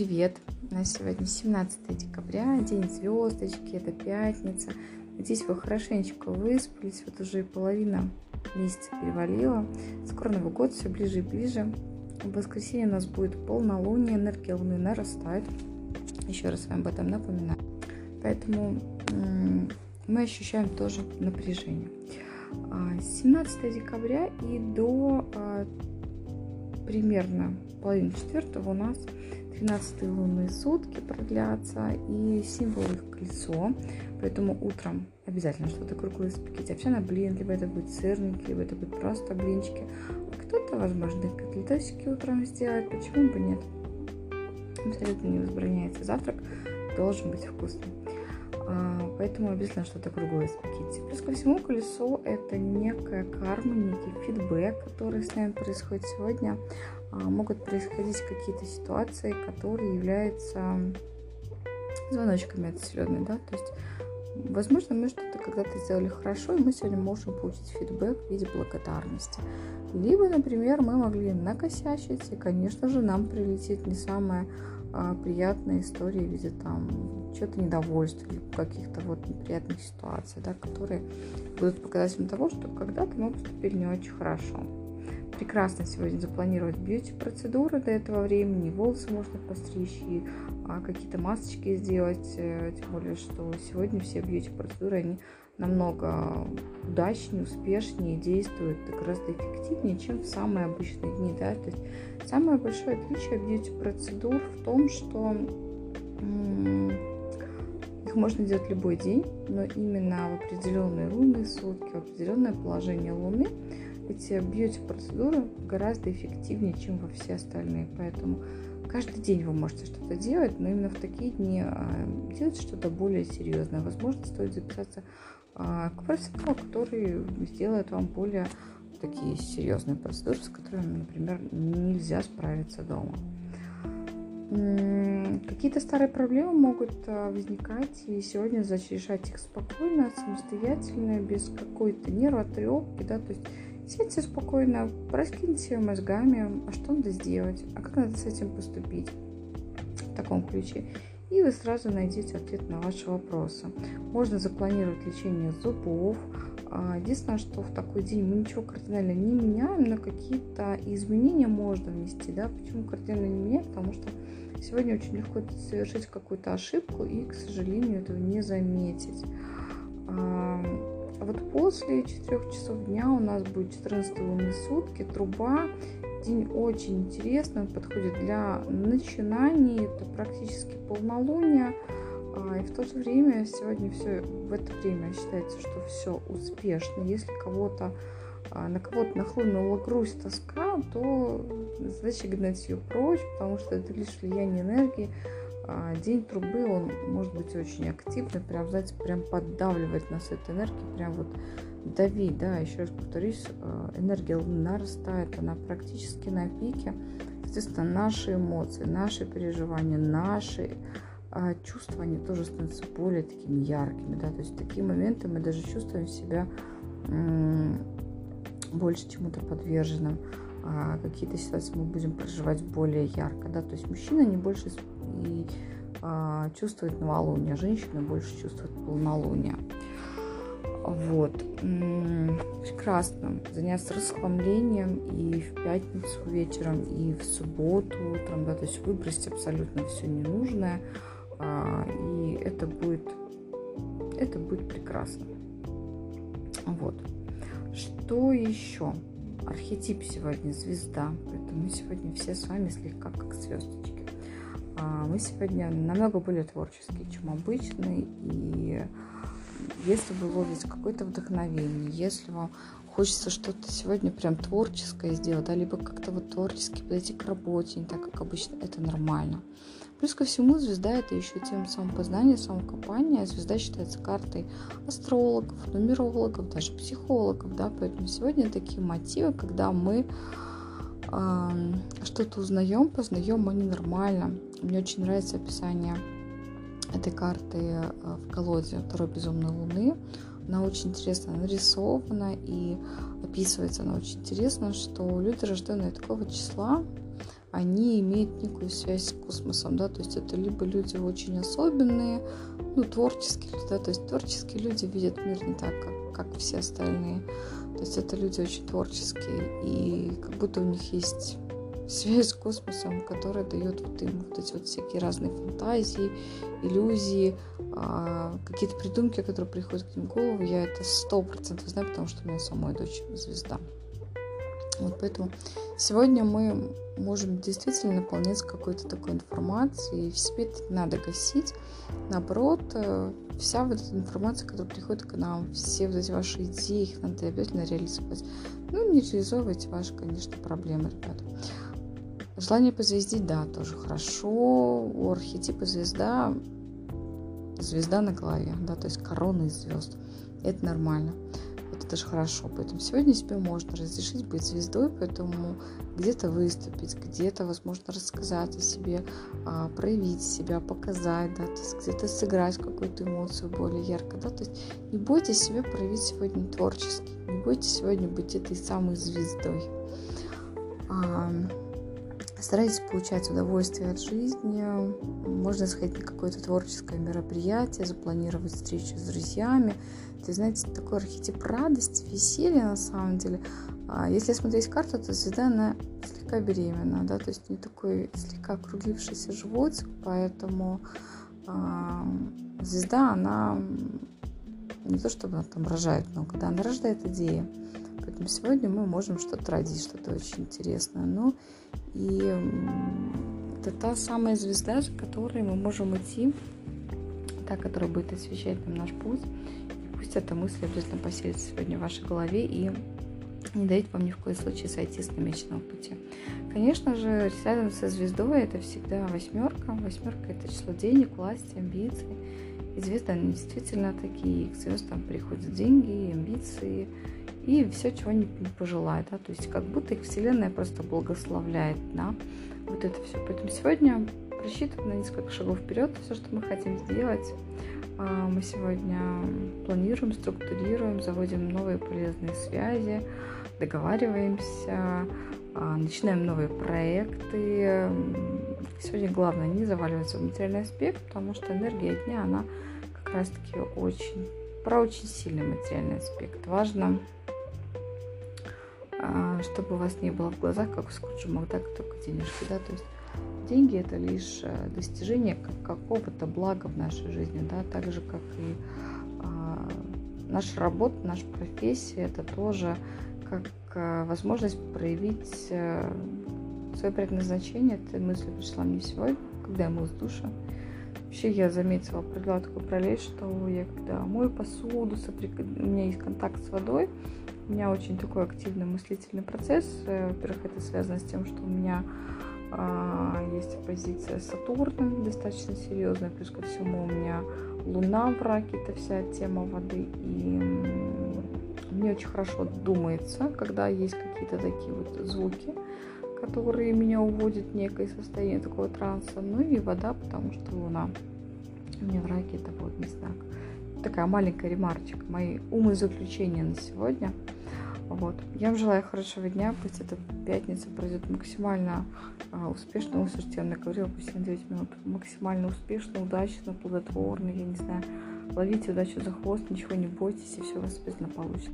привет! У нас сегодня 17 декабря, день звездочки, это пятница. Надеюсь, вы хорошенечко выспались, вот уже половина месяца перевалила. Скоро Новый год, все ближе и ближе. В воскресенье у нас будет полнолуние, энергия Луны нарастает. Еще раз вам об этом напоминаю. Поэтому мы ощущаем тоже напряжение. 17 а, декабря и до а, примерно половины четвертого у нас 13 лунные сутки продлятся, и символ их колесо. Поэтому утром обязательно что-то круглое испеките. Вообще на блин, либо это будет сырники, либо это будет просто блинчики. А кто-то, возможно, котлетосики утром сделает, почему бы нет? Абсолютно не возбраняется завтрак, должен быть вкусный. А, поэтому обязательно что-то круглое испеките. Плюс ко всему, колесо – это некая карма, некий фидбэк, который с нами происходит сегодня. А, могут происходить какие-то ситуации, которые являются звоночками от Вселенной, да, то есть Возможно, мы что-то когда-то сделали хорошо, и мы сегодня можем получить фидбэк в виде благодарности. Либо, например, мы могли накосячить, и, конечно же, нам прилетит не самая а, приятная история в виде там чего-то недовольства или каких-то вот неприятных ситуаций, да, которые будут показателем того, что когда-то мы поступили не очень хорошо. Прекрасно сегодня запланировать бьюти-процедуры до этого времени, волосы можно постричь и а, какие-то масочки сделать, э, тем более, что сегодня все бьюти-процедуры, они намного удачнее, успешнее действуют и гораздо эффективнее, чем в самые обычные дни. Да? То есть самое большое отличие бьюти-процедур в том, что их можно делать любой день, но именно в определенные лунные сутки, в определенное положение Луны эти бьюти-процедуры гораздо эффективнее, чем во все остальные. Поэтому каждый день вы можете что-то делать, но именно в такие дни а, делать что-то более серьезное. Возможно, стоит записаться к профессионалу, который сделает вам более такие серьезные процедуры, с которыми, например, нельзя справиться дома. Какие-то старые проблемы могут а, возникать, и сегодня решать их спокойно, самостоятельно, без какой-то нервотрепки, да, то есть сядьте спокойно, раскиньте мозгами, а что надо сделать, а как надо с этим поступить в таком ключе. И вы сразу найдете ответ на ваши вопросы. Можно запланировать лечение зубов. А, единственное, что в такой день мы ничего кардинально не меняем, но какие-то изменения можно внести. Да? Почему кардинально не меняем? Потому что Сегодня очень легко совершить какую-то ошибку и, к сожалению, этого не заметить. А вот после 4 часов дня у нас будет 14 лунные сутки, труба. День очень интересный, он подходит для начинаний, это практически полнолуние. А, и в то же время сегодня все в это время считается, что все успешно. Если кого-то а, на кого-то нахлынула грусть, тоска, то задача гнать ее прочь, потому что это лишь влияние энергии. А, день трубы, он может быть очень активный, прям, знаете, прям поддавливать нас этой энергией, прям вот давить, да, еще раз повторюсь, а, энергия нарастает, она практически на пике, естественно, наши эмоции, наши переживания, наши чувства, они тоже становятся более такими яркими, да, то есть в такие моменты мы даже чувствуем себя больше чему-то подверженным, а какие-то ситуации мы будем проживать более ярко, да, то есть мужчина не больше и, а, чувствует новолуние, а женщина больше чувствует полнолуние. Вот. Прекрасно. Заняться расхламлением и в пятницу вечером, и в субботу утром, да, то есть выбросить абсолютно все ненужное, а, и это будет, это будет прекрасно. Вот. Что еще? Архетип сегодня звезда, поэтому мы сегодня все с вами слегка как звездочки. А, мы сегодня намного более творческие, чем обычно, и если вы ловите какое-то вдохновение, если вам хочется что-то сегодня прям творческое сделать, да, либо как-то вот творчески подойти к работе, не так, как обычно, это нормально. Плюс ко всему, звезда это еще тема самопознания, самокопания. Звезда считается картой астрологов, нумерологов, даже психологов, да, поэтому сегодня такие мотивы, когда мы э, что-то узнаем, познаем, они нормально. Мне очень нравится описание этой карты э, в колоде второй безумной луны. Она очень интересно нарисована и описывается она очень интересно, что люди, рожденные такого числа, они имеют некую связь с космосом, да, то есть это либо люди очень особенные, ну, творческие да, то есть творческие люди видят мир не так, как, как все остальные, то есть это люди очень творческие, и как будто у них есть связь с космосом, которая дает вот им вот эти вот всякие разные фантазии, иллюзии, а, какие-то придумки, которые приходят к ним в голову. Я это сто процентов знаю, потому что у меня самой дочь звезда. Вот поэтому сегодня мы можем действительно наполняться какой-то такой информацией, и в себе это надо гасить. Наоборот, э, вся вот эта информация, которая приходит к нам, все вот эти ваши идеи, их надо обязательно реализовать. Ну, не реализовывайте ваши, конечно, проблемы, ребята. Желание позвездить, да, тоже хорошо. У архетипа звезда, звезда на голове, да, то есть корона из звезд. Это нормально. Это даже хорошо. Поэтому сегодня себе можно разрешить быть звездой, поэтому где-то выступить, где-то, возможно, рассказать о себе, а, проявить себя, показать, да, то есть где-то сыграть какую-то эмоцию более ярко, да, то есть не бойтесь себя проявить сегодня творчески, не бойтесь сегодня быть этой самой звездой. Старайтесь получать удовольствие от жизни. Можно сходить на какое-то творческое мероприятие, запланировать встречу с друзьями. Ты знаете, такой архетип радости, веселья на самом деле. А если смотреть карту, то звезда, она слегка беременна, да, то есть не такой слегка округлившийся животик, поэтому а, звезда, она не то чтобы она там рожает много, да, она рождает идеи. Поэтому сегодня мы можем что-то родить, что-то очень интересное. Ну и это та самая звезда, за которой мы можем идти, та, которая будет освещать нам наш путь. И пусть эта мысль обязательно поселится сегодня в вашей голове и не дает вам ни в коем случае сойти с намеченного пути. Конечно же, рядом со звездой это всегда восьмерка. Восьмерка это число денег, власти, амбиций. И звезды, они действительно такие. К звездам приходят деньги, амбиции, и все, чего не пожелают, да, то есть как будто их Вселенная просто благословляет, да, вот это все. Поэтому сегодня просчитываем на несколько шагов вперед все, что мы хотим сделать. А, мы сегодня планируем, структурируем, заводим новые полезные связи, договариваемся, а, начинаем новые проекты. Сегодня главное не заваливаться в материальный аспект, потому что энергия дня, она как раз-таки очень про очень сильный материальный аспект. Важно чтобы у вас не было в глазах, как у Скруджа Макдака, только денежки, да, то есть деньги это лишь э, достижение какого-то блага в нашей жизни, да, так же, как и а, наша работа, наша профессия, это тоже как а, возможность проявить а, свое предназначение. Эта мысль пришла мне сегодня, когда я мылась душа. Вообще я заметила, провела такой параллель, что я когда мою посуду, соприк... у меня есть контакт с водой, у меня очень такой активный мыслительный процесс. Э, во-первых, это связано с тем, что у меня а, есть позиция Сатурна достаточно серьезная, плюс ко всему у меня Луна в раке, это вся тема воды, и мне очень хорошо думается, когда есть какие-то такие вот звуки, которые меня уводят в некое состояние такого транса, ну и вода, потому что Луна. Меня в раке это водный знак. Такая маленькая ремарочка, мои умозаключения на сегодня – вот. Я вам желаю хорошего дня, пусть эта пятница пройдет максимально а, успешно, услышите, я наговорила почти на 9 минут, максимально успешно, удачно, плодотворно, я не знаю, ловите удачу за хвост, ничего не бойтесь, и все у вас обязательно получится.